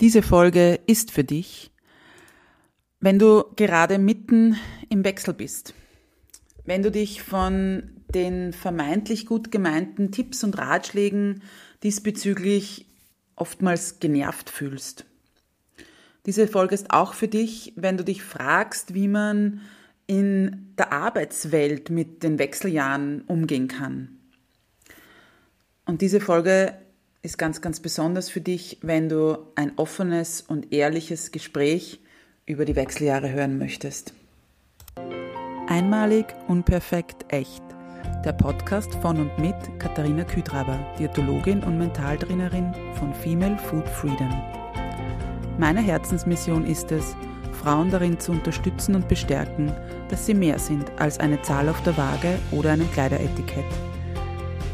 Diese Folge ist für dich, wenn du gerade mitten im Wechsel bist, wenn du dich von den vermeintlich gut gemeinten Tipps und Ratschlägen diesbezüglich oftmals genervt fühlst. Diese Folge ist auch für dich, wenn du dich fragst, wie man in der Arbeitswelt mit den Wechseljahren umgehen kann. Und diese Folge ist ganz, ganz besonders für dich, wenn du ein offenes und ehrliches Gespräch über die Wechseljahre hören möchtest. Einmalig, unperfekt, echt. Der Podcast von und mit Katharina Küdraber, Diätologin und Mentaltrainerin von Female Food Freedom. Meine Herzensmission ist es, Frauen darin zu unterstützen und bestärken, dass sie mehr sind als eine Zahl auf der Waage oder ein Kleideretikett.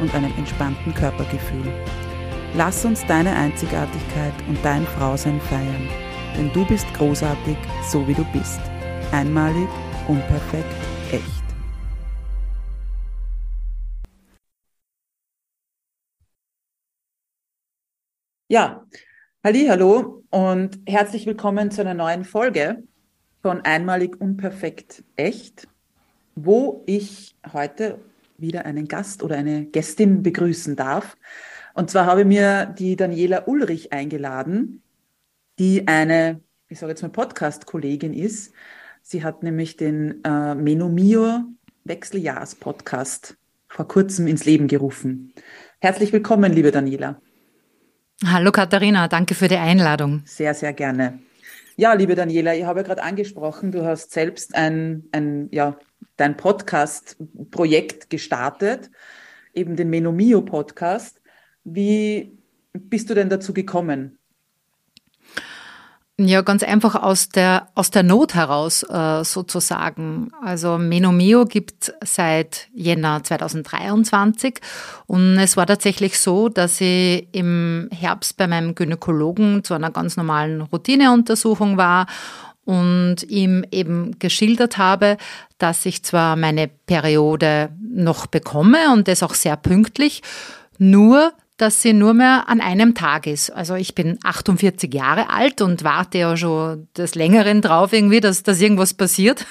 und einem entspannten Körpergefühl. Lass uns deine Einzigartigkeit und dein Frausein feiern, denn du bist großartig, so wie du bist. Einmalig, unperfekt, echt. Ja, hallo und herzlich willkommen zu einer neuen Folge von Einmalig, unperfekt, echt, wo ich heute wieder einen Gast oder eine Gästin begrüßen darf. Und zwar habe ich mir die Daniela Ulrich eingeladen, die eine, ich sage jetzt mal Podcast-Kollegin ist. Sie hat nämlich den äh, Menomio Wechseljahrs-Podcast vor kurzem ins Leben gerufen. Herzlich willkommen, liebe Daniela. Hallo Katharina, danke für die Einladung. Sehr, sehr gerne. Ja, liebe Daniela, ich habe ja gerade angesprochen, du hast selbst ein, ein ja, dein Podcast-Projekt gestartet, eben den Menomio-Podcast. Wie bist du denn dazu gekommen? Ja, ganz einfach aus der, aus der Not heraus äh, sozusagen. Also Menomio gibt seit Jänner 2023 und es war tatsächlich so, dass ich im Herbst bei meinem Gynäkologen zu einer ganz normalen Routineuntersuchung war und ihm eben geschildert habe, dass ich zwar meine Periode noch bekomme und das auch sehr pünktlich, nur dass sie nur mehr an einem Tag ist. Also ich bin 48 Jahre alt und warte ja schon des Längeren drauf irgendwie, dass, dass irgendwas passiert.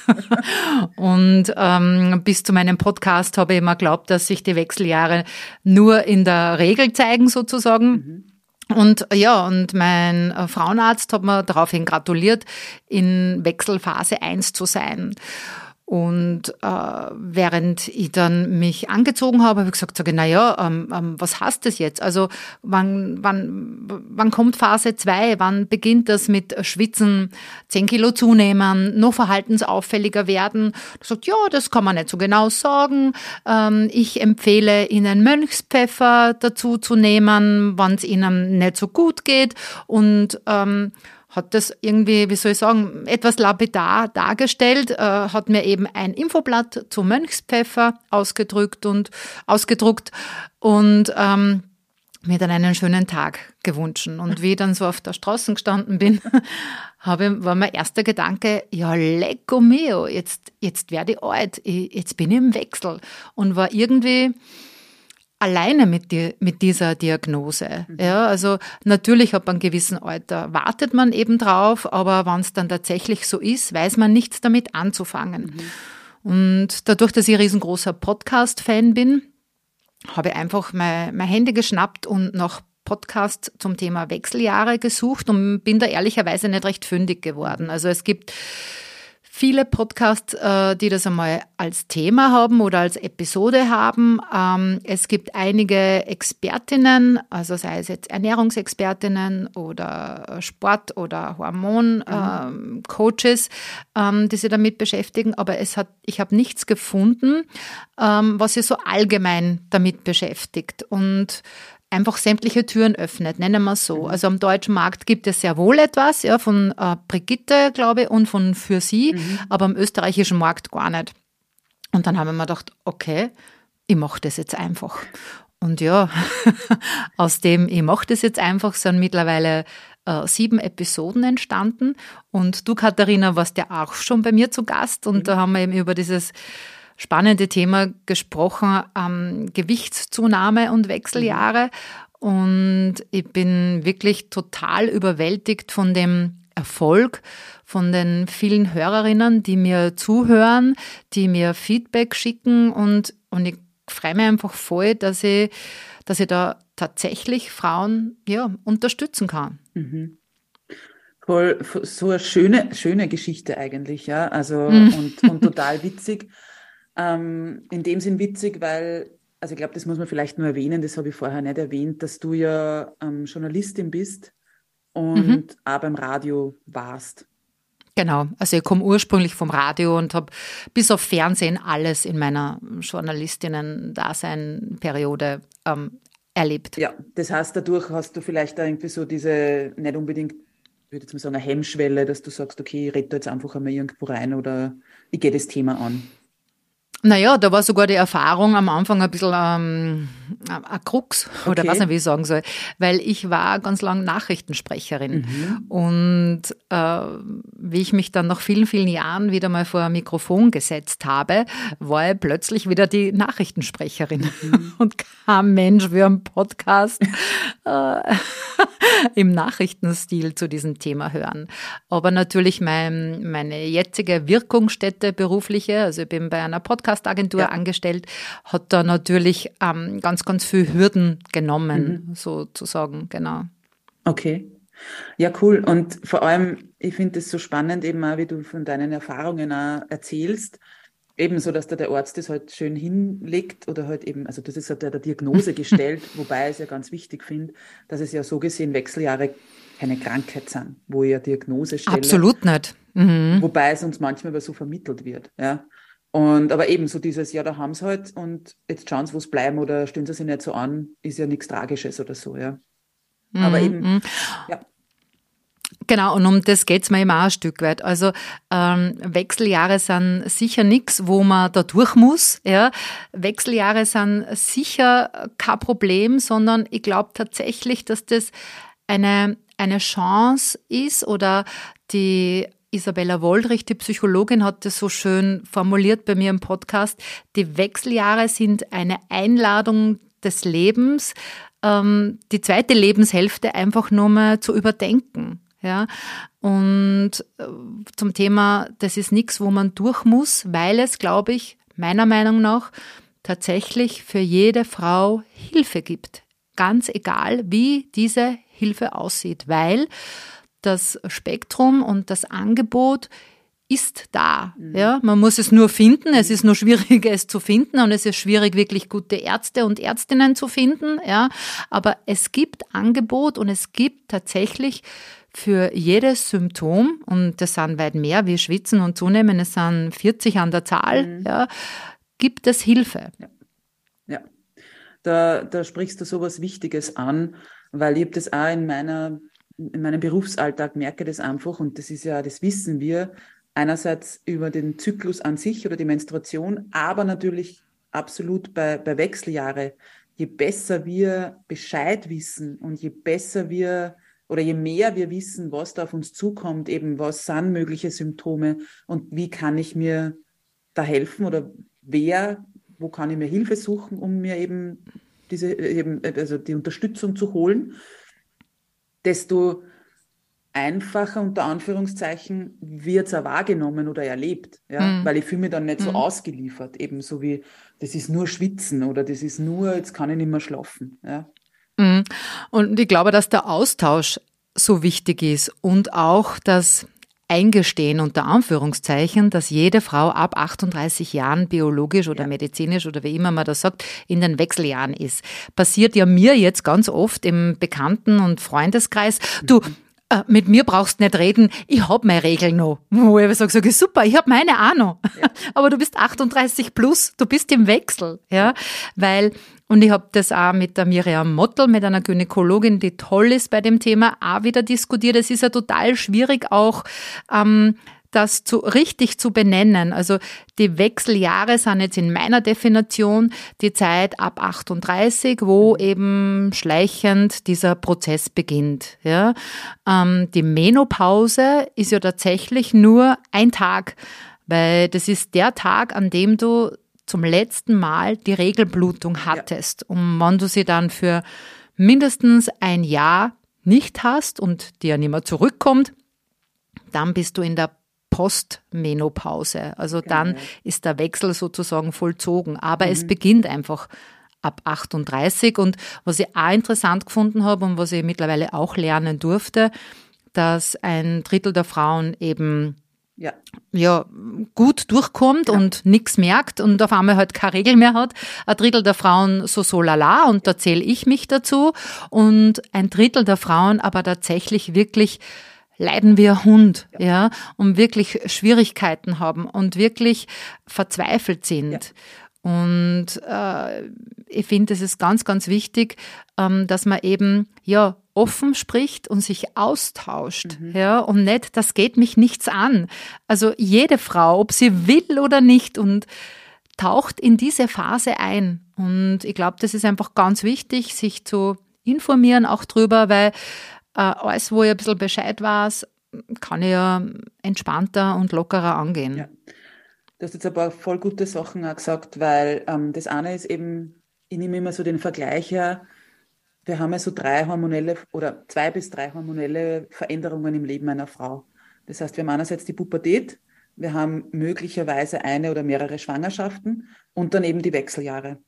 und ähm, bis zu meinem Podcast habe ich immer glaubt, dass sich die Wechseljahre nur in der Regel zeigen sozusagen. Mhm. Und ja, und mein äh, Frauenarzt hat mir daraufhin gratuliert, in Wechselphase 1 zu sein. Und äh, während ich dann mich angezogen habe, habe ich gesagt, sage, na ja, ähm, ähm, was heißt das jetzt? Also wann, wann, wann kommt Phase 2? Wann beginnt das mit Schwitzen, 10 Kilo zunehmen, noch verhaltensauffälliger werden? Ich sagt, ja, das kann man nicht so genau sagen. Ähm, ich empfehle Ihnen Mönchspfeffer dazu zu nehmen, wann es Ihnen nicht so gut geht. Und ähm, hat das irgendwie, wie soll ich sagen, etwas lapidar dargestellt, äh, hat mir eben ein Infoblatt zu Mönchspfeffer ausgedrückt und ausgedruckt und ähm, mir dann einen schönen Tag gewünscht. Und wie ich dann so auf der Straße gestanden bin, habe, war mein erster Gedanke, ja, lecco mio, jetzt, jetzt werde ich alt, ich, jetzt bin ich im Wechsel. Und war irgendwie, alleine mit, die, mit dieser Diagnose. Mhm. Ja, also natürlich ab einem gewissen Alter wartet man eben drauf, aber wenn es dann tatsächlich so ist, weiß man nichts damit anzufangen. Mhm. Und dadurch, dass ich ein riesengroßer Podcast-Fan bin, habe ich einfach mein, mein Handy geschnappt und nach Podcast zum Thema Wechseljahre gesucht und bin da ehrlicherweise nicht recht fündig geworden. Also es gibt viele Podcasts, äh, die das einmal als Thema haben oder als Episode haben. Ähm, es gibt einige Expertinnen, also sei es jetzt Ernährungsexpertinnen oder Sport- oder Hormoncoaches, mhm. Ähm, die sich damit beschäftigen. Aber es hat, ich habe nichts gefunden, ähm, was sich so allgemein damit beschäftigt. Und einfach sämtliche Türen öffnet, nennen wir es so. Mhm. Also am deutschen Markt gibt es sehr wohl etwas, ja, von äh, Brigitte, glaube ich, und von Für Sie, mhm. aber am österreichischen Markt gar nicht. Und dann haben wir mir gedacht, okay, ich mache das jetzt einfach. Und ja, aus dem ich mache das jetzt einfach sind mittlerweile äh, sieben Episoden entstanden. Und du, Katharina, warst ja auch schon bei mir zu Gast. Und mhm. da haben wir eben über dieses spannende Thema gesprochen, ähm, Gewichtszunahme und Wechseljahre. Und ich bin wirklich total überwältigt von dem Erfolg von den vielen Hörerinnen, die mir zuhören, die mir Feedback schicken und, und ich freue mich einfach voll, dass ich, dass ich da tatsächlich Frauen ja, unterstützen kann. Mhm. Voll, so eine schöne, schöne Geschichte eigentlich, ja. Also mhm. und, und total witzig. Ähm, in dem Sinn witzig, weil, also ich glaube, das muss man vielleicht nur erwähnen, das habe ich vorher nicht erwähnt, dass du ja ähm, Journalistin bist und mhm. auch beim Radio warst. Genau, also ich komme ursprünglich vom Radio und habe bis auf Fernsehen alles in meiner Journalistinnen-Dasein-Periode ähm, erlebt. Ja, das heißt, dadurch hast du vielleicht da irgendwie so diese, nicht unbedingt, ich würde jetzt mal sagen, eine Hemmschwelle, dass du sagst, okay, ich rede jetzt einfach einmal irgendwo rein oder ich gehe das Thema an. Naja, da war sogar die Erfahrung am Anfang ein bisschen ähm, ein Krux oder okay. was nicht, wie ich sagen soll, weil ich war ganz lang Nachrichtensprecherin mhm. und äh, wie ich mich dann nach vielen, vielen Jahren wieder mal vor ein Mikrofon gesetzt habe, war ich plötzlich wieder die Nachrichtensprecherin mhm. und kein Mensch wie ein Podcast äh, im Nachrichtenstil zu diesem Thema hören. Aber natürlich mein, meine jetzige Wirkungsstätte berufliche, also ich bin bei einer Podcast-Agentur ja. angestellt, hat da natürlich ähm, ganz, ganz viel Hürden genommen, mhm. sozusagen, genau. Okay. Ja, cool. Und vor allem, ich finde es so spannend, eben auch, wie du von deinen Erfahrungen auch erzählst. Ebenso, dass da der Arzt das halt schön hinlegt oder halt eben, also das ist halt der, der Diagnose gestellt, wobei ich es ja ganz wichtig finde, dass es ja so gesehen Wechseljahre keine Krankheit sind, wo ich eine Diagnose stelle. Absolut nicht. Mhm. Wobei es uns manchmal aber so vermittelt wird, ja. Und aber eben so dieses, ja, da haben sie halt und jetzt schauen sie, wo es bleiben oder stellen sie sich nicht so an, ist ja nichts Tragisches oder so, ja. Mhm. Aber eben, mhm. ja. Genau, und um das geht's mir immer auch ein Stück weit. Also ähm, Wechseljahre sind sicher nichts, wo man da durch muss. Ja. Wechseljahre sind sicher kein Problem, sondern ich glaube tatsächlich, dass das eine, eine Chance ist oder die Isabella Woldrich, die Psychologin, hat das so schön formuliert bei mir im Podcast. Die Wechseljahre sind eine Einladung des Lebens, ähm, die zweite Lebenshälfte einfach nur mal zu überdenken. Ja, und äh, zum Thema, das ist nichts, wo man durch muss, weil es, glaube ich, meiner Meinung nach tatsächlich für jede Frau Hilfe gibt. Ganz egal, wie diese Hilfe aussieht, weil das Spektrum und das Angebot ist da. Mhm. Ja, man muss es nur finden. Es ist nur schwierig, es zu finden und es ist schwierig, wirklich gute Ärzte und Ärztinnen zu finden. Ja, aber es gibt Angebot und es gibt tatsächlich für jedes Symptom, und das sind weit mehr wie Schwitzen und Zunehmen, es sind 40 an der Zahl, mhm. ja, gibt es Hilfe. Ja, ja. Da, da sprichst du sowas Wichtiges an, weil ich habe das auch in meiner in meinem Berufsalltag merke das einfach und das ist ja, das wissen wir, einerseits über den Zyklus an sich oder die Menstruation, aber natürlich absolut bei, bei Wechseljahre. Je besser wir Bescheid wissen und je besser wir oder je mehr wir wissen, was da auf uns zukommt, eben was sind mögliche Symptome und wie kann ich mir da helfen oder wer, wo kann ich mir Hilfe suchen, um mir eben diese, eben, also die Unterstützung zu holen, desto einfacher unter Anführungszeichen wird es auch wahrgenommen oder erlebt, ja, mhm. weil ich fühle mich dann nicht so mhm. ausgeliefert, eben so wie das ist nur Schwitzen oder das ist nur, jetzt kann ich nicht mehr schlafen, ja. Mhm. Und ich glaube, dass der Austausch so wichtig ist und auch das Eingestehen unter Anführungszeichen, dass jede Frau ab 38 Jahren biologisch oder ja. medizinisch oder wie immer man das sagt, in den Wechseljahren ist. Passiert ja mir jetzt ganz oft im Bekannten- und Freundeskreis. Du, äh, mit mir brauchst du nicht reden, ich hab meine Regeln noch. Wo ich sage, sag super, ich hab meine auch noch. Ja. Aber du bist 38 plus, du bist im Wechsel, ja, weil und ich habe das auch mit der Miriam Mottl, mit einer Gynäkologin, die toll ist bei dem Thema, auch wieder diskutiert. Es ist ja total schwierig auch, ähm, das zu, richtig zu benennen. Also die Wechseljahre sind jetzt in meiner Definition die Zeit ab 38, wo eben schleichend dieser Prozess beginnt. Ja. Ähm, die Menopause ist ja tatsächlich nur ein Tag, weil das ist der Tag, an dem du zum letzten Mal die Regelblutung hattest. Ja. Und wenn du sie dann für mindestens ein Jahr nicht hast und dir nicht mehr zurückkommt, dann bist du in der Postmenopause. Also genau. dann ist der Wechsel sozusagen vollzogen. Aber mhm. es beginnt einfach ab 38. Und was ich auch interessant gefunden habe und was ich mittlerweile auch lernen durfte, dass ein Drittel der Frauen eben ja. ja, gut durchkommt ja. und nichts merkt und auf einmal halt keine Regel mehr hat. Ein Drittel der Frauen so so lala und da zähle ich mich dazu und ein Drittel der Frauen aber tatsächlich wirklich leiden wie ein Hund, ja, ja und wirklich Schwierigkeiten haben und wirklich verzweifelt sind. Ja. Und äh, ich finde, es ist ganz, ganz wichtig, ähm, dass man eben ja offen spricht und sich austauscht, mhm. ja, und nicht, das geht mich nichts an. Also jede Frau, ob sie will oder nicht, und taucht in diese Phase ein. Und ich glaube, das ist einfach ganz wichtig, sich zu informieren auch drüber, weil alles, wo ich ein bisschen Bescheid weiß, kann ich ja entspannter und lockerer angehen. Ja. Du hast jetzt ein paar voll gute Sachen auch gesagt, weil ähm, das eine ist eben, ich nehme immer so den Vergleich her, wir haben ja so drei hormonelle oder zwei bis drei hormonelle Veränderungen im Leben einer Frau. Das heißt, wir haben einerseits die Pubertät, wir haben möglicherweise eine oder mehrere Schwangerschaften und dann eben die Wechseljahre.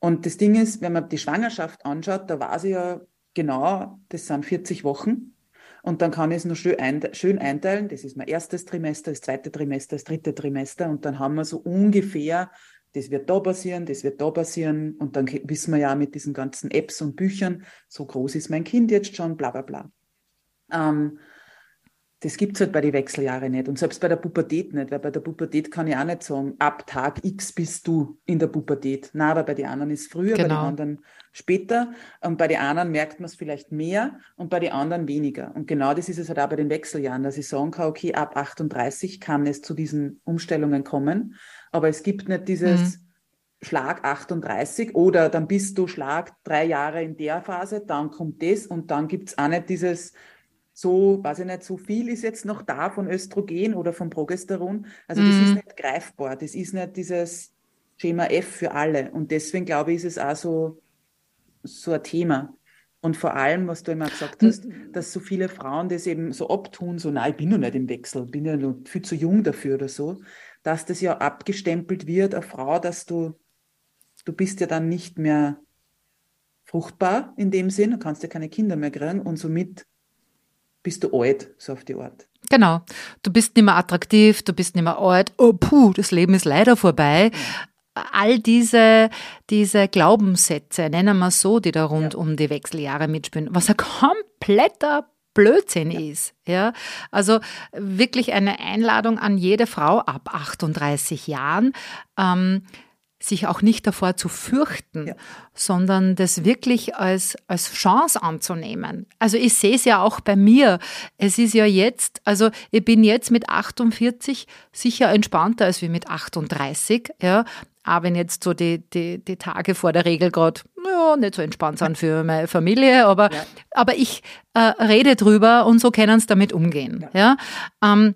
Und das Ding ist, wenn man die Schwangerschaft anschaut, da war sie ja genau, das sind 40 Wochen. Und dann kann ich es noch schön, einteilen. Das ist mein erstes Trimester, das zweite Trimester, das dritte Trimester. Und dann haben wir so ungefähr, das wird da passieren, das wird da passieren. Und dann wissen wir ja mit diesen ganzen Apps und Büchern, so groß ist mein Kind jetzt schon, bla bla bla. Ähm, das gibt es halt bei den Wechseljahren nicht. Und selbst bei der Pubertät nicht, weil bei der Pubertät kann ich auch nicht sagen, ab Tag X bist du in der Pubertät. Na, aber bei den anderen ist früher, genau. bei den genau. anderen später. Und bei den anderen merkt man es vielleicht mehr und bei den anderen weniger. Und genau das ist es halt auch bei den Wechseljahren, dass ich sagen kann, okay, ab 38 kann es zu diesen Umstellungen kommen. Aber es gibt nicht dieses mhm. Schlag 38 oder dann bist du Schlag drei Jahre in der Phase, dann kommt das und dann gibt es auch nicht dieses so, weiß ich nicht, so viel ist jetzt noch da von Östrogen oder von Progesteron. Also das ist mhm. nicht greifbar. Das ist nicht dieses Schema F für alle. Und deswegen glaube ich, ist es auch so, so ein Thema. Und vor allem, was du immer gesagt hast, dass so viele Frauen das eben so abtun, so, nein, ich bin noch nicht im Wechsel, bin ja noch viel zu jung dafür oder so, dass das ja abgestempelt wird, eine Frau, dass du, du bist ja dann nicht mehr fruchtbar in dem Sinn, du kannst ja keine Kinder mehr kriegen und somit bist du alt, so auf die Art. Genau. Du bist nicht mehr attraktiv, du bist nicht mehr alt. Oh, puh, das Leben ist leider vorbei. All diese, diese Glaubenssätze, nennen wir so, die da rund ja. um die Wechseljahre mitspielen, was ein kompletter Blödsinn ja. ist. Ja, also wirklich eine Einladung an jede Frau ab 38 Jahren. Ähm, sich auch nicht davor zu fürchten, ja. sondern das wirklich als, als Chance anzunehmen. Also ich sehe es ja auch bei mir. Es ist ja jetzt, also ich bin jetzt mit 48 sicher entspannter als wie mit 38, ja. Aber wenn jetzt so die, die, die Tage vor der Regel gerade ja, nicht so entspannt sind für meine Familie, aber, ja. aber ich äh, rede drüber und so können es damit umgehen. Ja. ja? Ähm,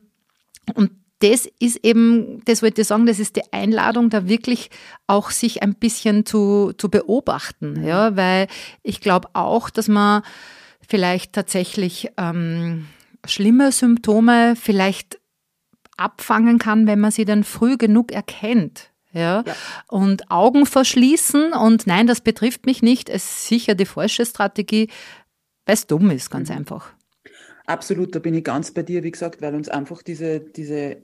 und das ist eben, das wollte ich sagen, das ist die Einladung, da wirklich auch sich ein bisschen zu, zu beobachten, mhm. ja, weil ich glaube auch, dass man vielleicht tatsächlich ähm, schlimme Symptome vielleicht abfangen kann, wenn man sie dann früh genug erkennt. Ja? ja? Und Augen verschließen und nein, das betrifft mich nicht, ist sicher die falsche Strategie, weil es dumm ist, ganz mhm. einfach. Absolut, da bin ich ganz bei dir, wie gesagt, weil uns einfach diese, diese,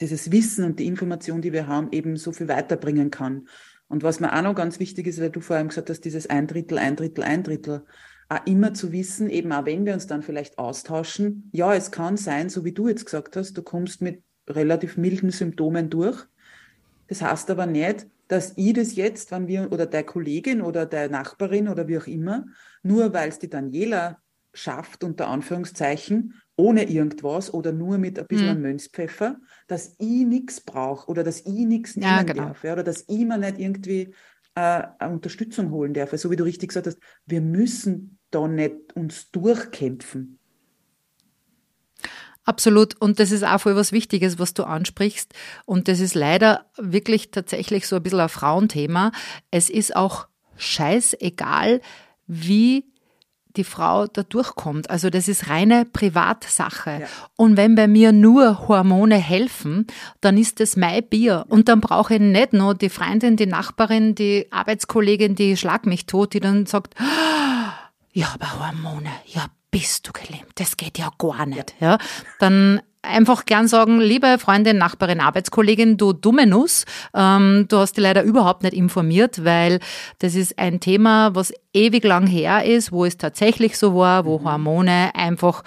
dieses Wissen und die Information, die wir haben, eben so viel weiterbringen kann. Und was mir auch noch ganz wichtig ist, weil du vor allem gesagt hast, dieses ein Drittel, ein Drittel, ein Drittel. auch immer zu wissen, eben auch wenn wir uns dann vielleicht austauschen, ja, es kann sein, so wie du jetzt gesagt hast, du kommst mit relativ milden Symptomen durch. Das heißt aber nicht, dass ich das jetzt, wenn wir, oder der Kollegin oder der Nachbarin oder wie auch immer, nur weil es die Daniela schafft, unter Anführungszeichen, ohne irgendwas oder nur mit ein bisschen hm. Mönchspfeffer, dass ich nichts brauche oder dass ich nichts nehmen ja, genau. darf ja, oder dass ich mir nicht irgendwie äh, eine Unterstützung holen darf. So wie du richtig gesagt hast, wir müssen da nicht uns durchkämpfen. Absolut. Und das ist auch voll was Wichtiges, was du ansprichst. Und das ist leider wirklich tatsächlich so ein bisschen ein Frauenthema. Es ist auch scheißegal, wie die Frau da durchkommt. Also das ist reine Privatsache. Ja. Und wenn bei mir nur Hormone helfen, dann ist das mein Bier. Und dann brauche ich nicht nur die Freundin, die Nachbarin, die Arbeitskollegin, die schlag mich tot, die dann sagt, ah, ja, aber Hormone, ja, bist du gelähmt? Das geht ja gar nicht. Ja, dann einfach gern sagen, liebe Freundin, Nachbarin, Arbeitskollegin, du dumme Nuss, ähm, du hast dich leider überhaupt nicht informiert, weil das ist ein Thema, was ewig lang her ist, wo es tatsächlich so war, wo mhm. Hormone einfach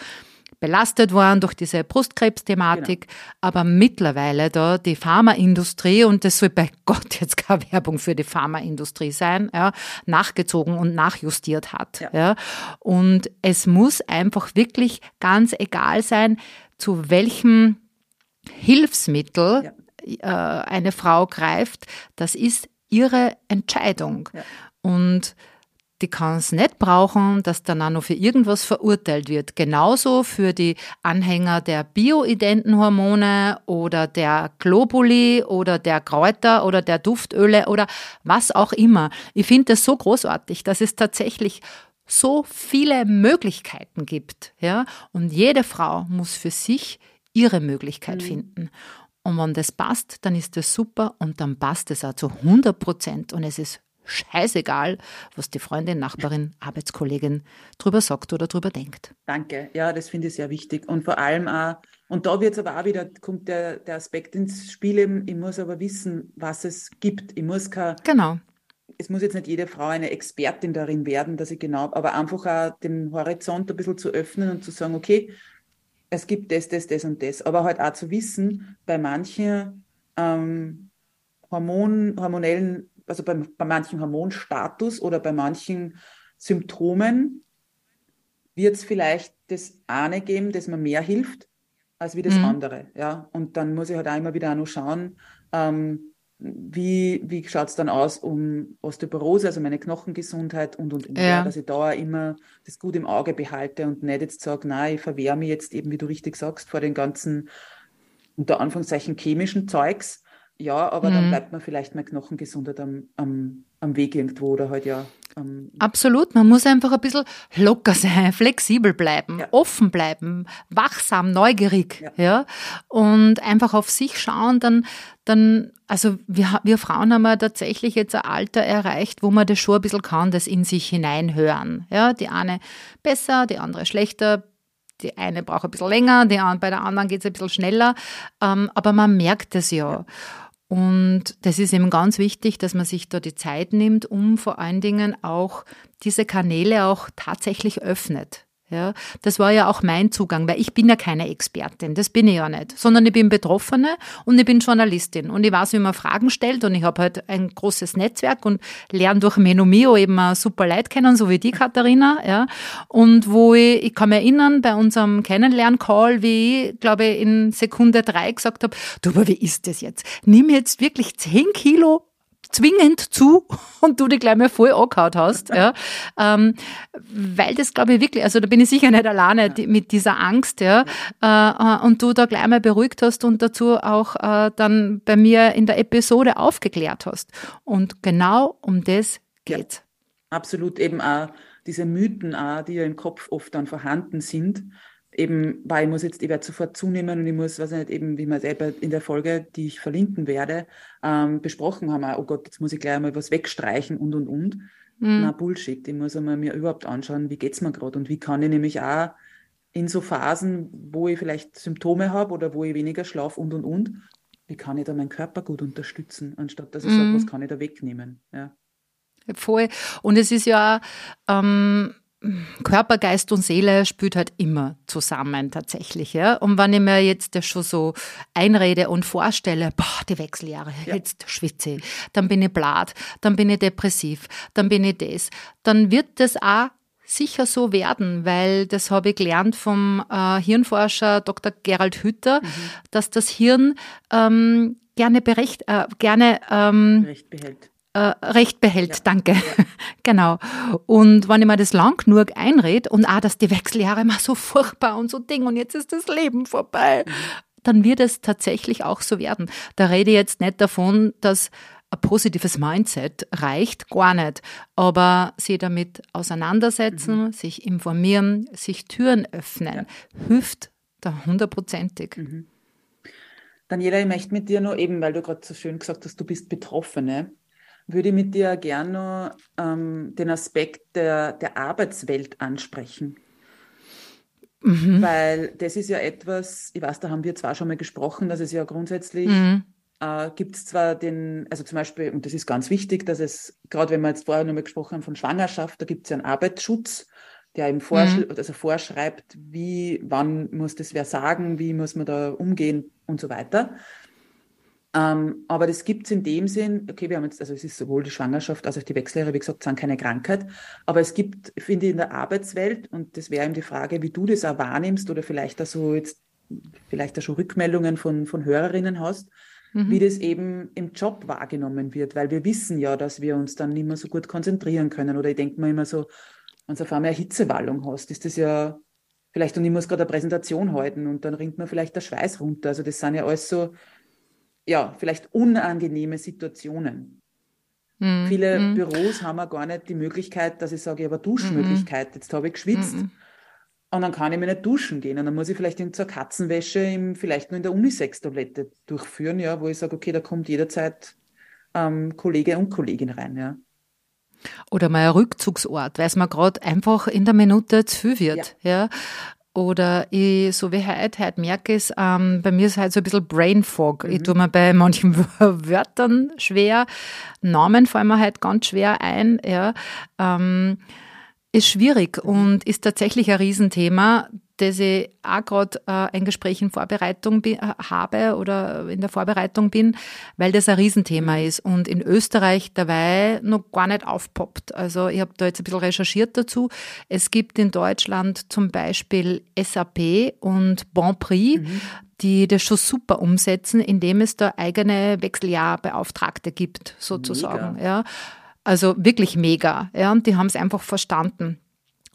belastet waren durch diese Brustkrebsthematik, genau. aber mittlerweile da die Pharmaindustrie, und das soll bei Gott jetzt keine Werbung für die Pharmaindustrie sein, ja, nachgezogen und nachjustiert hat. Ja. ja. Und es muss einfach wirklich ganz egal sein, zu welchem Hilfsmittel ja. äh, eine Frau greift, das ist ihre Entscheidung. Ja. Und die kann es nicht brauchen, dass auch noch für irgendwas verurteilt wird. Genauso für die Anhänger der bioidenten Hormone oder der Globuli oder der Kräuter oder der Duftöle oder was auch immer. Ich finde das so großartig, dass es tatsächlich so viele Möglichkeiten gibt, ja. Und jede Frau muss für sich ihre Möglichkeit mhm. finden. Und wenn das passt, dann ist das super und dann passt es auch zu 100 Prozent und es ist scheißegal, was die Freundin, Nachbarin, Arbeitskollegin drüber sagt oder drüber denkt. Danke, ja, das finde ich sehr wichtig. Und vor allem auch, und da wird es aber auch wieder, kommt der, der Aspekt ins Spiel, eben, ich muss aber wissen, was es gibt. Ich muss kein, genau. Es muss jetzt nicht jede Frau eine Expertin darin werden, dass ich genau, aber einfach auch den Horizont ein bisschen zu öffnen und zu sagen, okay, es gibt das, das, das und das. Aber halt auch zu wissen, bei manchen ähm, Hormon, hormonellen also bei, bei manchen Hormonstatus oder bei manchen Symptomen wird es vielleicht das eine geben, das mir mehr hilft, als wie das mhm. andere. Ja? Und dann muss ich halt auch immer wieder auch noch schauen, ähm, wie, wie schaut es dann aus um Osteoporose, also meine Knochengesundheit und, und, und. Ja. dass ich da immer das gut im Auge behalte und nicht jetzt sage, nein, ich verwehre mich jetzt eben, wie du richtig sagst, vor den ganzen, unter Anführungszeichen, chemischen Zeugs, ja, aber mhm. dann bleibt man vielleicht mal knochengesundert am, am, am Weg irgendwo oder halt ja. Ähm, Absolut, man muss einfach ein bisschen locker sein, flexibel bleiben, ja. offen bleiben, wachsam, neugierig, ja. ja. Und einfach auf sich schauen, dann, dann, also wir, wir Frauen haben ja tatsächlich jetzt ein Alter erreicht, wo man das schon ein bisschen kann, das in sich hineinhören. Ja, die eine besser, die andere schlechter, die eine braucht ein bisschen länger, die, bei der anderen geht es ein bisschen schneller, ähm, aber man merkt es ja. ja. Und das ist eben ganz wichtig, dass man sich da die Zeit nimmt, um vor allen Dingen auch diese Kanäle auch tatsächlich öffnet. Ja, das war ja auch mein Zugang, weil ich bin ja keine Expertin, das bin ich ja nicht, sondern ich bin Betroffene und ich bin Journalistin und ich weiß, wie man Fragen stellt und ich habe halt ein großes Netzwerk und lerne durch Menomio eben super Leute kennen, so wie die Katharina, ja, und wo ich, ich kann mich erinnern, bei unserem Kennenlern-Call, wie ich, glaube ich, in Sekunde drei gesagt habe, du, aber wie ist das jetzt? Nimm jetzt wirklich zehn Kilo zwingend zu und du dich gleich mal voll angehaut hast. Ja. Ähm, weil das glaube ich wirklich, also da bin ich sicher nicht alleine die, mit dieser Angst, ja. Äh, und du da gleich mal beruhigt hast und dazu auch äh, dann bei mir in der Episode aufgeklärt hast. Und genau um das geht's. Ja, absolut eben auch diese Mythen auch, die ja im Kopf oft dann vorhanden sind eben, weil ich muss jetzt, ich werde sofort zunehmen und ich muss, weiß nicht, eben, wie wir selber in der Folge, die ich verlinken werde, ähm, besprochen haben, oh Gott, jetzt muss ich gleich mal was wegstreichen und, und, und. Mhm. Na, Bullshit. Ich muss einmal mir überhaupt anschauen, wie geht's mir gerade und wie kann ich nämlich auch in so Phasen, wo ich vielleicht Symptome habe oder wo ich weniger schlafe und, und, und, wie kann ich da meinen Körper gut unterstützen, anstatt dass ich mhm. sage, was kann ich da wegnehmen, ja. Voll. Und es ist ja, ähm, Körper, Geist und Seele spielt halt immer zusammen tatsächlich. Ja? Und wenn ich mir jetzt das schon so einrede und vorstelle, boah, die Wechseljahre, ja. jetzt schwitze ich, dann bin ich blatt, dann bin ich depressiv, dann bin ich das, dann wird das auch sicher so werden, weil das habe ich gelernt vom äh, Hirnforscher Dr. Gerald Hütter, mhm. dass das Hirn ähm, gerne, berecht, äh, gerne ähm, Recht behält äh, Recht behält. Ja. Danke. Ja. genau. Und wenn ich mir das lang genug einrede und auch, dass die Wechseljahre immer so furchtbar und so Ding und jetzt ist das Leben vorbei, mhm. dann wird es tatsächlich auch so werden. Da rede ich jetzt nicht davon, dass ein positives Mindset reicht gar nicht, aber sie damit auseinandersetzen, mhm. sich informieren, sich Türen öffnen, ja. hilft da hundertprozentig. Mhm. Daniela, ich möchte mit dir nur eben, weil du gerade so schön gesagt hast, du bist Betroffene, würde ich mit dir gerne ähm, den Aspekt der, der Arbeitswelt ansprechen. Mhm. Weil das ist ja etwas, ich weiß, da haben wir zwar schon mal gesprochen, dass es ja grundsätzlich mhm. äh, gibt es zwar den, also zum Beispiel, und das ist ganz wichtig, dass es, gerade wenn wir jetzt vorher nochmal gesprochen haben von Schwangerschaft, da gibt es ja einen Arbeitsschutz, der eben vorsch mhm. also vorschreibt, wie, wann muss das wer sagen, wie muss man da umgehen und so weiter. Ähm, aber das gibt es in dem Sinn, okay, wir haben jetzt, also es ist sowohl die Schwangerschaft als auch die Wechseljahre, wie gesagt, sind keine Krankheit. Aber es gibt, finde ich, in der Arbeitswelt, und das wäre eben die Frage, wie du das auch wahrnimmst oder vielleicht auch so jetzt, vielleicht auch schon Rückmeldungen von, von Hörerinnen hast, mhm. wie das eben im Job wahrgenommen wird. Weil wir wissen ja, dass wir uns dann nicht mehr so gut konzentrieren können. Oder ich denke mir immer so, wenn du auf einmal eine Hitzewallung hast, ist das ja vielleicht, und ich muss gerade eine Präsentation halten und dann rinnt mir vielleicht der Schweiß runter. Also das sind ja alles so, ja, vielleicht unangenehme Situationen. Mhm. Viele mhm. Büros haben auch gar nicht die Möglichkeit, dass ich sage, ich habe eine Duschmöglichkeit, jetzt habe ich geschwitzt. Mhm. Und dann kann ich mir nicht duschen gehen. Und dann muss ich vielleicht in zur Katzenwäsche im, vielleicht nur in der Unisex-Toilette durchführen, ja, wo ich sage, okay, da kommt jederzeit ähm, Kollege und Kollegin rein, ja. Oder mal ein Rückzugsort, weil es mir gerade einfach in der Minute zu viel wird. Ja. ja. Oder ich, so wie heute, heute merke ich es, ähm, bei mir ist halt so ein bisschen Brain Fog. Mhm. Ich tue mir bei manchen Wörtern schwer, Namen fallen mir halt ganz schwer ein, ja. Ähm, ist schwierig und ist tatsächlich ein Riesenthema dass ich auch gerade äh, ein Gespräch in Vorbereitung äh, habe oder in der Vorbereitung bin, weil das ein Riesenthema ist und in Österreich dabei noch gar nicht aufpoppt. Also ich habe da jetzt ein bisschen recherchiert dazu. Es gibt in Deutschland zum Beispiel SAP und Bonprix, mhm. die das schon super umsetzen, indem es da eigene Wechseljahrbeauftragte gibt, sozusagen. Mega. Ja. Also wirklich mega. Ja, und die haben es einfach verstanden.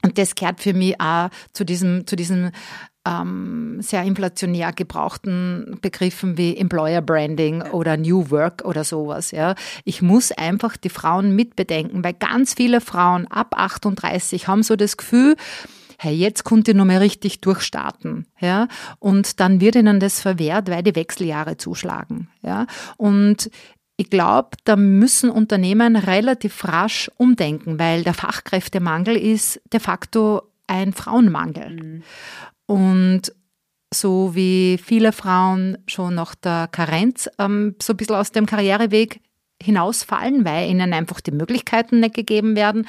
Und das gehört für mich auch zu diesem, zu diesem ähm, sehr inflationär gebrauchten Begriffen wie Employer Branding oder New Work oder sowas. Ja. Ich muss einfach die Frauen mitbedenken, weil ganz viele Frauen ab 38 haben so das Gefühl, hey, jetzt konnte ich noch mal richtig durchstarten, ja, und dann wird ihnen das verwehrt, weil die Wechseljahre zuschlagen, ja, und ich glaube, da müssen Unternehmen relativ rasch umdenken, weil der Fachkräftemangel ist de facto ein Frauenmangel. Mhm. Und so wie viele Frauen schon nach der Karenz ähm, so ein bisschen aus dem Karriereweg hinausfallen, weil ihnen einfach die Möglichkeiten nicht gegeben werden,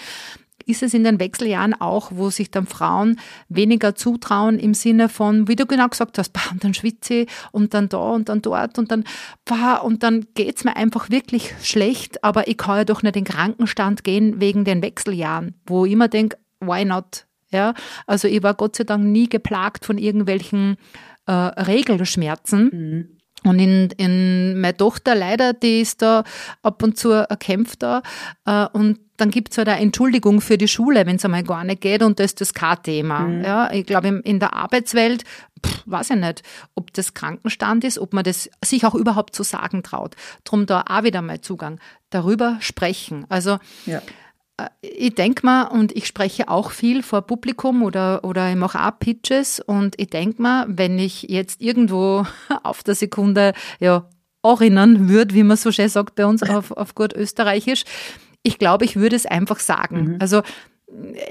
ist es in den Wechseljahren auch, wo sich dann Frauen weniger zutrauen im Sinne von, wie du genau gesagt hast, bah, und dann schwitze ich und dann da und dann dort und dann, bah, und dann geht's mir einfach wirklich schlecht, aber ich kann ja doch nicht in den Krankenstand gehen wegen den Wechseljahren, wo ich immer denke, why not? Ja, also ich war Gott sei Dank nie geplagt von irgendwelchen äh, Regelschmerzen. Mhm. Und in, in meine Tochter leider, die ist da ab und zu erkämpft da. Äh, und dann gibt's halt eine Entschuldigung für die Schule, wenn es einmal gar nicht geht. Und das ist das K-Thema. Mhm. Ja, ich glaube, in der Arbeitswelt, pff, weiß ich nicht, ob das Krankenstand ist, ob man das sich auch überhaupt zu sagen traut. Drum da auch wieder mal Zugang. Darüber sprechen. Also, ja ich denke mal, und ich spreche auch viel vor Publikum oder, oder ich mache auch Pitches und ich denke mal, wenn ich jetzt irgendwo auf der Sekunde ja, erinnern würde, wie man so schön sagt bei uns auf, auf gut Österreichisch, ich glaube, ich würde es einfach sagen. Mhm. Also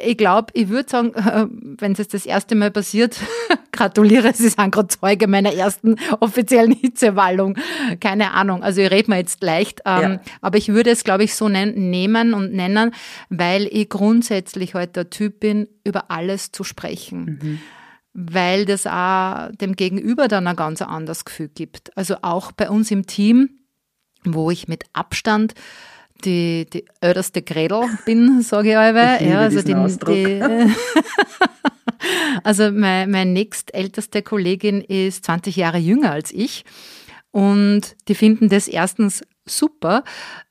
ich glaube, ich würde sagen, wenn es jetzt das erste Mal passiert, gratuliere, Sie sind gerade Zeuge meiner ersten offiziellen Hitzewallung. Keine Ahnung, also ich rede mir jetzt leicht, ähm, ja. aber ich würde es, glaube ich, so nehmen und nennen, weil ich grundsätzlich heute halt der Typ bin, über alles zu sprechen. Mhm weil das auch dem Gegenüber dann ein ganz anderes Gefühl gibt. Also auch bei uns im Team, wo ich mit Abstand die, die älteste Gredel bin, sage ich alle. Ich ja, also die, die Also meine, meine nächstälteste Kollegin ist 20 Jahre jünger als ich und die finden das erstens super,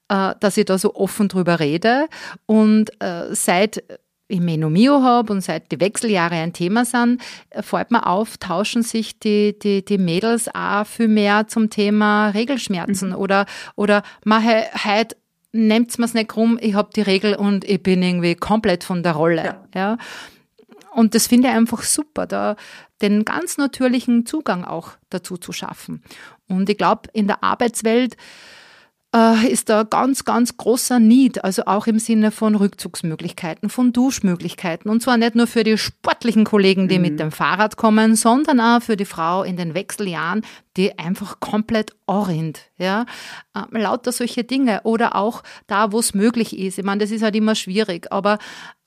äh, dass ich da so offen drüber rede und äh, seit ich Menomio habe und seit die Wechseljahre ein Thema sind, fällt mir auf, tauschen sich die, die, die Mädels auch viel mehr zum Thema Regelschmerzen mhm. oder, oder mache heute nehmt mir's nicht rum, ich habe die Regel und ich bin irgendwie komplett von der Rolle. Ja. ja. Und das finde ich einfach super, da den ganz natürlichen Zugang auch dazu zu schaffen. Und ich glaube, in der Arbeitswelt äh, ist da ganz, ganz großer Need, also auch im Sinne von Rückzugsmöglichkeiten, von Duschmöglichkeiten. Und zwar nicht nur für die sportlichen Kollegen, die mhm. mit dem Fahrrad kommen, sondern auch für die Frau in den Wechseljahren, die einfach komplett orient, ja. Äh, lauter solche Dinge. Oder auch da, wo es möglich ist. Ich meine, das ist halt immer schwierig, aber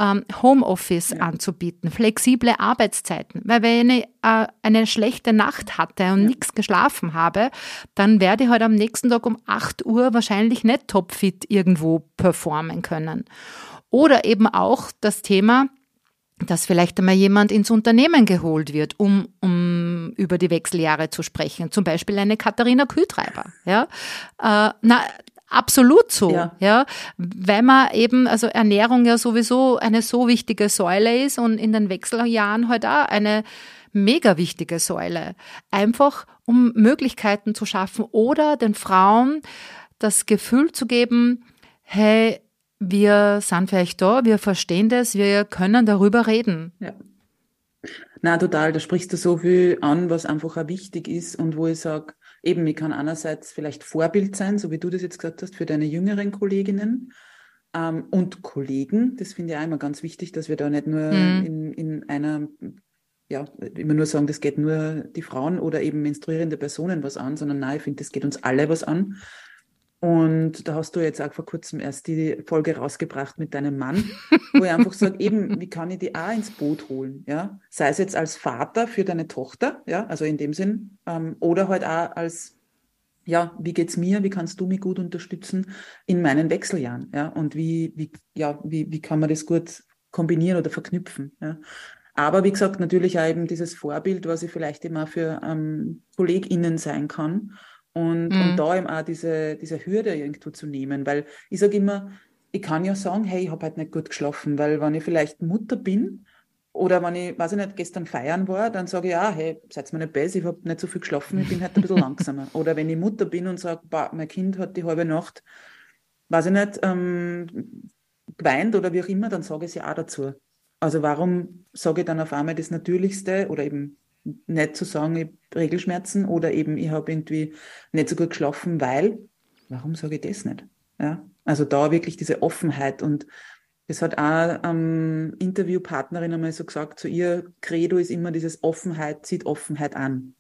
ähm, Homeoffice ja. anzubieten, flexible Arbeitszeiten. Weil wenn ich äh, eine schlechte Nacht hatte und ja. nichts geschlafen habe, dann werde ich halt am nächsten Tag um 8 Uhr wahrscheinlich nicht topfit irgendwo performen können. Oder eben auch das Thema, dass vielleicht einmal jemand ins Unternehmen geholt wird, um, um über die Wechseljahre zu sprechen. Zum Beispiel eine Katharina Kühltreiber. Ja? Äh, na, absolut so, ja. ja, weil man eben, also Ernährung ja sowieso eine so wichtige Säule ist und in den Wechseljahren halt auch eine mega wichtige Säule. Einfach um Möglichkeiten zu schaffen oder den Frauen das Gefühl zu geben, hey, wir sind vielleicht da, wir verstehen das, wir können darüber reden. Ja. Na, total. Da sprichst du so viel an, was einfach auch wichtig ist und wo ich sage, eben, ich kann einerseits vielleicht Vorbild sein, so wie du das jetzt gesagt hast, für deine jüngeren Kolleginnen ähm, und Kollegen. Das finde ich auch immer ganz wichtig, dass wir da nicht nur mhm. in, in einer, ja, immer nur sagen, das geht nur die Frauen oder eben menstruierende Personen was an, sondern nein, ich finde, das geht uns alle was an. Und da hast du jetzt auch vor kurzem erst die Folge rausgebracht mit deinem Mann, wo ich einfach sage, eben, wie kann ich die auch ins Boot holen, ja? Sei es jetzt als Vater für deine Tochter, ja, also in dem Sinn, ähm, oder halt auch als, ja, wie geht's mir, wie kannst du mich gut unterstützen in meinen Wechseljahren, ja? Und wie, wie, ja, wie, wie kann man das gut kombinieren oder verknüpfen, ja? Aber wie gesagt, natürlich auch eben dieses Vorbild, was ich vielleicht immer für ähm, KollegInnen sein kann und, mhm. und da eben auch diese, diese Hürde irgendwo zu nehmen, weil ich sage immer, ich kann ja sagen, hey, ich habe halt nicht gut geschlafen, weil wenn ich vielleicht Mutter bin oder wenn ich, weiß ich nicht, gestern feiern war, dann sage ich, ja, hey, seid mir nicht besser, ich habe nicht so viel geschlafen, ich bin halt ein bisschen langsamer. Oder wenn ich Mutter bin und sage, mein Kind hat die halbe Nacht, weiß ich nicht, ähm, geweint oder wie auch immer, dann sage ich es ja auch dazu. Also warum sage ich dann auf einmal das Natürlichste oder eben nicht zu sagen, ich habe Regelschmerzen oder eben ich habe irgendwie nicht so gut geschlafen, weil, warum sage ich das nicht? Ja? Also da wirklich diese Offenheit und das hat auch ähm, Interviewpartnerin einmal so gesagt, zu ihr Credo ist immer dieses Offenheit, zieht Offenheit an.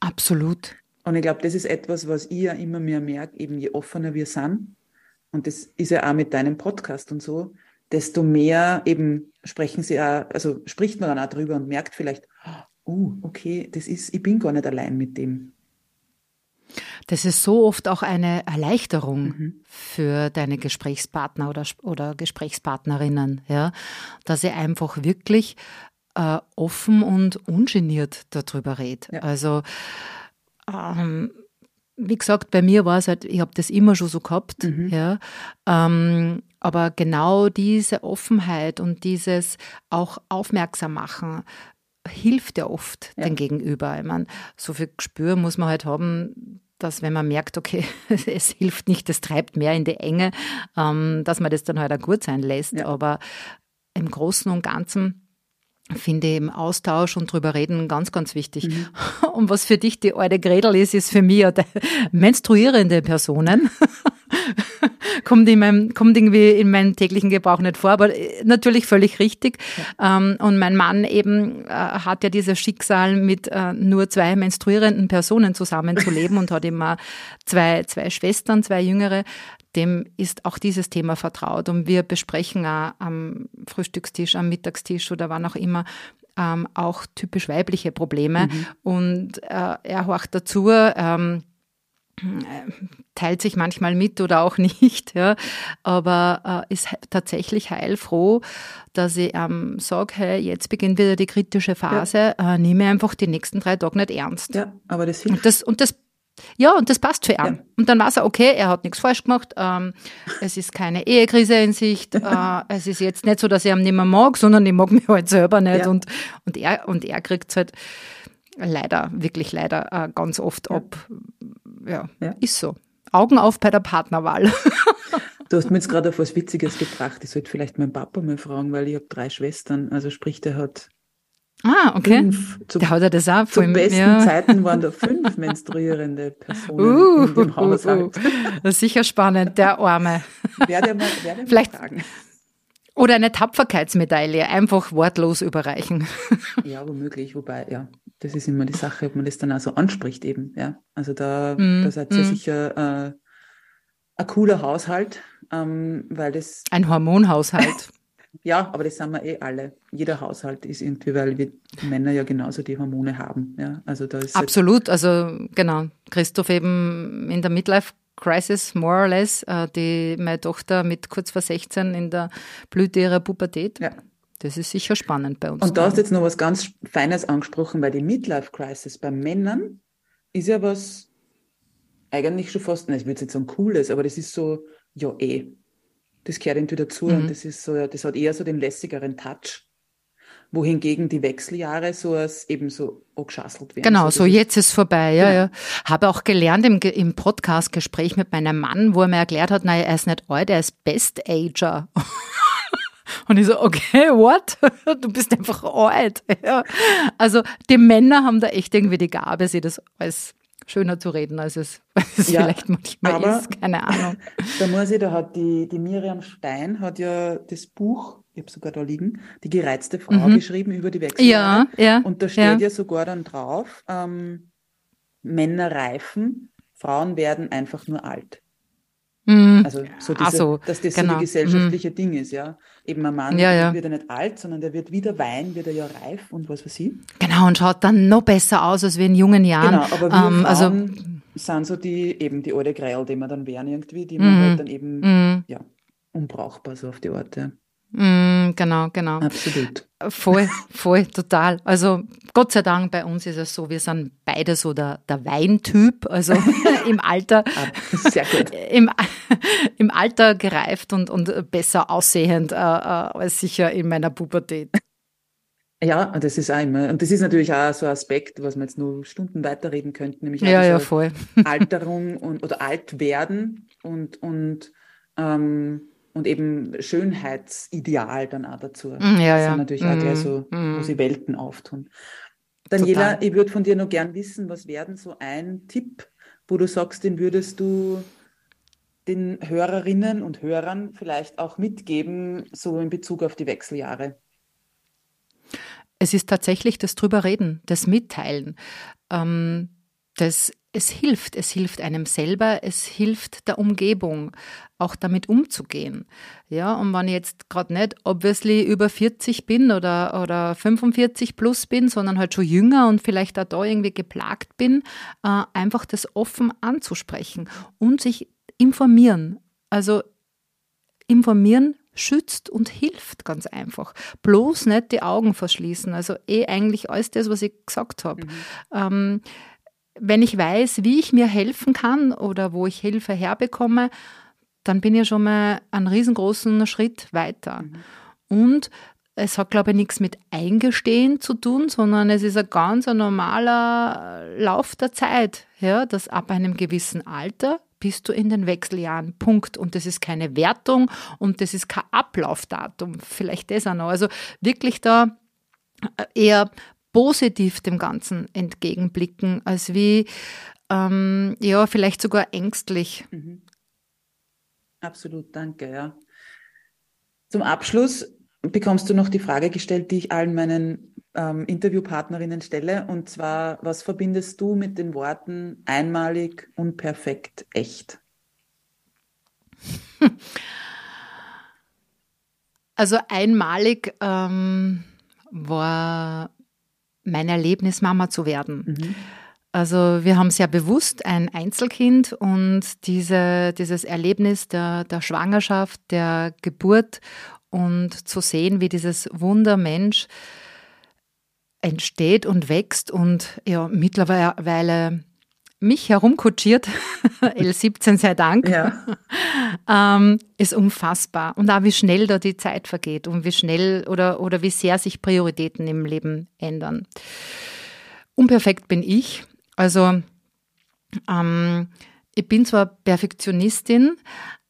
Absolut. Und ich glaube, das ist etwas, was ich ja immer mehr merke, eben je offener wir sind, und das ist ja auch mit deinem Podcast und so, desto mehr eben sprechen sie auch, also spricht man dann auch drüber und merkt vielleicht, oh, okay, das ist, ich bin gar nicht allein mit dem. Das ist so oft auch eine Erleichterung mhm. für deine Gesprächspartner oder, oder Gesprächspartnerinnen, ja, dass ihr einfach wirklich äh, offen und ungeniert darüber redet. Ja. Also ähm, wie gesagt, bei mir war es halt, ich habe das immer schon so gehabt, mhm. ja. Ähm, aber genau diese Offenheit und dieses auch aufmerksam machen, hilft ja oft ja. den Gegenüber. Ich meine, so viel Gespür muss man halt haben, dass wenn man merkt, okay, es hilft nicht, es treibt mehr in die Enge, ähm, dass man das dann halt auch gut sein lässt. Ja. Aber im Großen und Ganzen finde ich im Austausch und drüber reden ganz, ganz wichtig. Mhm. Und was für dich die alte Gredel ist, ist für mich ja menstruierende Personen. kommt, in meinem, kommt irgendwie in meinem täglichen Gebrauch nicht vor, aber äh, natürlich völlig richtig. Ja. Ähm, und mein Mann eben äh, hat ja dieses Schicksal, mit äh, nur zwei menstruierenden Personen zusammenzuleben und hat immer zwei, zwei Schwestern, zwei jüngere dem ist auch dieses Thema vertraut. Und wir besprechen auch am Frühstückstisch, am Mittagstisch oder wann auch immer ähm, auch typisch weibliche Probleme. Mhm. Und äh, er horcht dazu. Ähm, teilt sich manchmal mit oder auch nicht, ja, aber äh, ist tatsächlich heilfroh, dass ich ähm, sage, hey, jetzt beginnt wieder die kritische Phase, ja. äh, nehme einfach die nächsten drei Tage nicht ernst. Ja, aber das hilft. Und das, und das ja, und das passt für ihn. Ja. Und dann weiß er, okay, er hat nichts falsch gemacht, ähm, es ist keine Ehekrise in Sicht, äh, es ist jetzt nicht so, dass ich ihn nicht mehr mag, sondern ich mag mich halt selber nicht. Ja. Und, und er, und er kriegt es halt leider, wirklich leider äh, ganz oft ja. ab. Ja, ja, ist so. Augen auf bei der Partnerwahl. Du hast mir jetzt gerade auf was Witziges gebracht. Ich sollte vielleicht meinen Papa mal fragen, weil ich habe drei Schwestern. Also sprich, der hat Ah, okay. Fünf, zu, der hat er das auch. Zu besten ja. Zeiten waren da fünf menstruierende Personen uh, in dem Haushalt. Uh, uh. Das ist sicher spannend, der Arme. Werde mal, werde mal Vielleicht, fragen. Oder eine Tapferkeitsmedaille, einfach wortlos überreichen. Ja, womöglich, wobei, ja, das ist immer die Sache, ob man das dann auch so anspricht eben, ja. Also da, mm, da seid ihr mm. sicher äh, ein cooler Haushalt, ähm, weil das... Ein Hormonhaushalt. Ja, aber das sind wir eh alle. Jeder Haushalt ist irgendwie, weil wir Männer ja genauso die Hormone haben. Ja, also da ist Absolut, also genau. Christoph eben in der Midlife Crisis, more or less, äh, die meine Tochter mit kurz vor 16 in der Blüte ihrer Pubertät. Ja. Das ist sicher spannend bei uns. Und da hast jetzt noch was ganz Feines angesprochen, weil die Midlife Crisis bei Männern ist ja was eigentlich schon fast, nein, ich würde jetzt sagen cooles, aber das ist so, ja eh, das gehört irgendwie dazu mhm. und das ist so, das hat eher so den lässigeren Touch. Wohingegen die Wechseljahre so als eben so angeschasselt werden. Genau, so, so jetzt ist vorbei, ja, genau. ja. Habe auch gelernt im, im Podcast-Gespräch mit meinem Mann, wo er mir erklärt hat, naja, er ist nicht alt, er ist Best-Ager. Und ich so, okay, what? Du bist einfach alt. Ja. Also die Männer haben da echt irgendwie die Gabe, sie das als schöner zu reden, als es, als es ja, vielleicht manchmal ist. Keine Ahnung. Da muss ich, da hat die, die Miriam Stein hat ja das Buch, ich habe sogar da liegen, die gereizte Frau mhm. geschrieben über die Wechseljahre. Ja, ja. Und da steht ja, ja sogar dann drauf, ähm, Männer reifen, Frauen werden einfach nur alt. Mhm. Also so, diese, so dass das genau. so ein gesellschaftliche mhm. Ding ist, ja. Eben ein Mann ja, ja. wird er nicht alt, sondern der wird wieder Wein, wird er ja reif und was weiß ich. Genau, und schaut dann noch besser aus als wie in jungen Jahren. Genau, aber wir ähm, also Frauen also, sind so die, eben die alte Greil, die wir dann wären irgendwie, die man mhm. halt dann eben, mhm. ja, unbrauchbar so auf die ja. Mm, genau, genau. Absolut. Voll, voll, total. Also Gott sei Dank, bei uns ist es so, wir sind beide so der, der Weintyp, also im Alter. Ah, sehr gut. Im, Im Alter gereift und, und besser aussehend äh, äh, als sicher in meiner Pubertät. Ja, das ist auch immer. Und das ist natürlich auch so ein Aspekt, was wir jetzt nur Stunden weiterreden könnten, nämlich ja, ja, voll. Alterung und oder alt werden und, und ähm, und eben Schönheitsideal dann auch dazu. Mm, ja, das sind natürlich mm, auch gleich so, mm. wo sie Welten auftun. Daniela, Total. ich würde von dir noch gern wissen, was wäre so ein Tipp, wo du sagst, den würdest du den Hörerinnen und Hörern vielleicht auch mitgeben, so in Bezug auf die Wechseljahre? Es ist tatsächlich das drüber reden, das Mitteilen. Ähm, das es hilft, es hilft einem selber, es hilft der Umgebung, auch damit umzugehen. Ja, und wenn ich jetzt gerade nicht obviously über 40 bin oder, oder 45 plus bin, sondern halt schon jünger und vielleicht auch da irgendwie geplagt bin, äh, einfach das offen anzusprechen und sich informieren. Also informieren schützt und hilft ganz einfach. Bloß nicht die Augen verschließen. Also eh eigentlich alles das, was ich gesagt habe. Mhm. Ähm, wenn ich weiß, wie ich mir helfen kann oder wo ich Hilfe herbekomme, dann bin ich schon mal einen riesengroßen Schritt weiter. Mhm. Und es hat, glaube ich, nichts mit Eingestehen zu tun, sondern es ist ein ganz ein normaler Lauf der Zeit, ja, dass ab einem gewissen Alter bist du in den Wechseljahren. Punkt. Und das ist keine Wertung und das ist kein Ablaufdatum. Vielleicht das auch noch. Also wirklich da eher positiv dem Ganzen entgegenblicken, als wie, ähm, ja, vielleicht sogar ängstlich. Mhm. Absolut, danke, ja. Zum Abschluss bekommst du noch die Frage gestellt, die ich allen meinen ähm, Interviewpartnerinnen stelle. Und zwar, was verbindest du mit den Worten einmalig, unperfekt, echt? Also einmalig ähm, war mein Erlebnis, Mama zu werden. Mhm. Also wir haben sehr bewusst ein Einzelkind und diese, dieses Erlebnis der, der Schwangerschaft, der Geburt und zu sehen, wie dieses Wundermensch entsteht und wächst und ja, mittlerweile mich herumkutschiert, L17 sei Dank, ja. ähm, ist unfassbar. Und auch wie schnell da die Zeit vergeht und wie schnell oder, oder wie sehr sich Prioritäten im Leben ändern. Unperfekt bin ich. Also ähm, ich bin zwar Perfektionistin,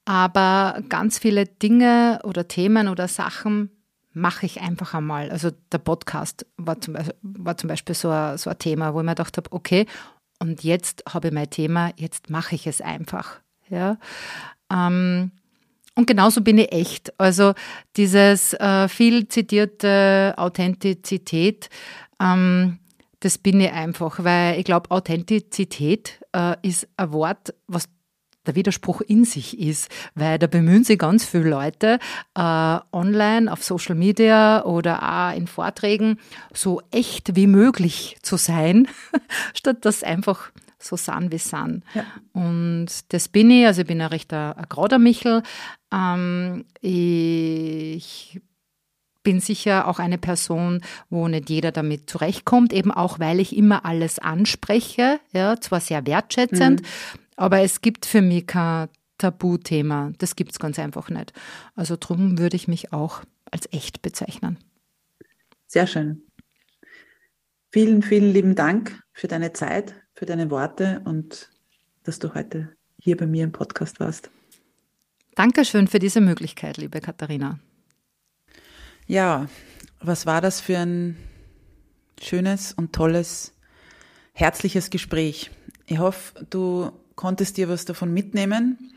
aber ganz viele Dinge oder Themen oder Sachen mache ich einfach einmal. Also der Podcast war zum Beispiel, war zum Beispiel so, ein, so ein Thema, wo ich mir gedacht habe, okay, und jetzt habe ich mein Thema, jetzt mache ich es einfach. Ja. Ähm, und genauso bin ich echt. Also dieses äh, viel zitierte Authentizität, ähm, das bin ich einfach, weil ich glaube, Authentizität äh, ist ein Wort, was der Widerspruch in sich ist, weil da bemühen sich ganz viele Leute äh, online, auf Social Media oder auch in Vorträgen so echt wie möglich zu sein, statt das einfach so san wie san. Ja. Und das bin ich, also ich bin ein rechter ein Michel. Ähm, ich bin sicher auch eine Person, wo nicht jeder damit zurechtkommt, eben auch weil ich immer alles anspreche, ja, zwar sehr wertschätzend, mhm. Aber es gibt für mich kein Tabuthema. Das gibt es ganz einfach nicht. Also darum würde ich mich auch als echt bezeichnen. Sehr schön. Vielen, vielen lieben Dank für deine Zeit, für deine Worte und dass du heute hier bei mir im Podcast warst. Dankeschön für diese Möglichkeit, liebe Katharina. Ja, was war das für ein schönes und tolles, herzliches Gespräch. Ich hoffe, du konntest dir was davon mitnehmen.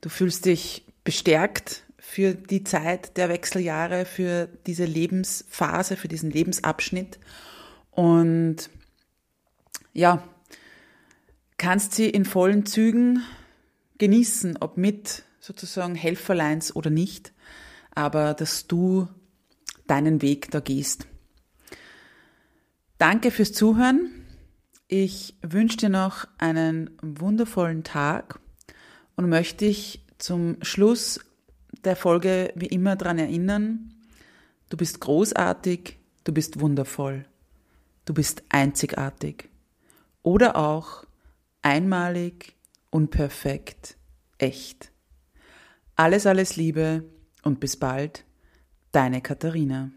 Du fühlst dich bestärkt für die Zeit der Wechseljahre, für diese Lebensphase, für diesen Lebensabschnitt. Und ja, kannst sie in vollen Zügen genießen, ob mit sozusagen Helferleins oder nicht, aber dass du deinen Weg da gehst. Danke fürs Zuhören. Ich wünsche dir noch einen wundervollen Tag und möchte dich zum Schluss der Folge wie immer daran erinnern, du bist großartig, du bist wundervoll, du bist einzigartig oder auch einmalig, unperfekt, echt. Alles, alles Liebe und bis bald, deine Katharina.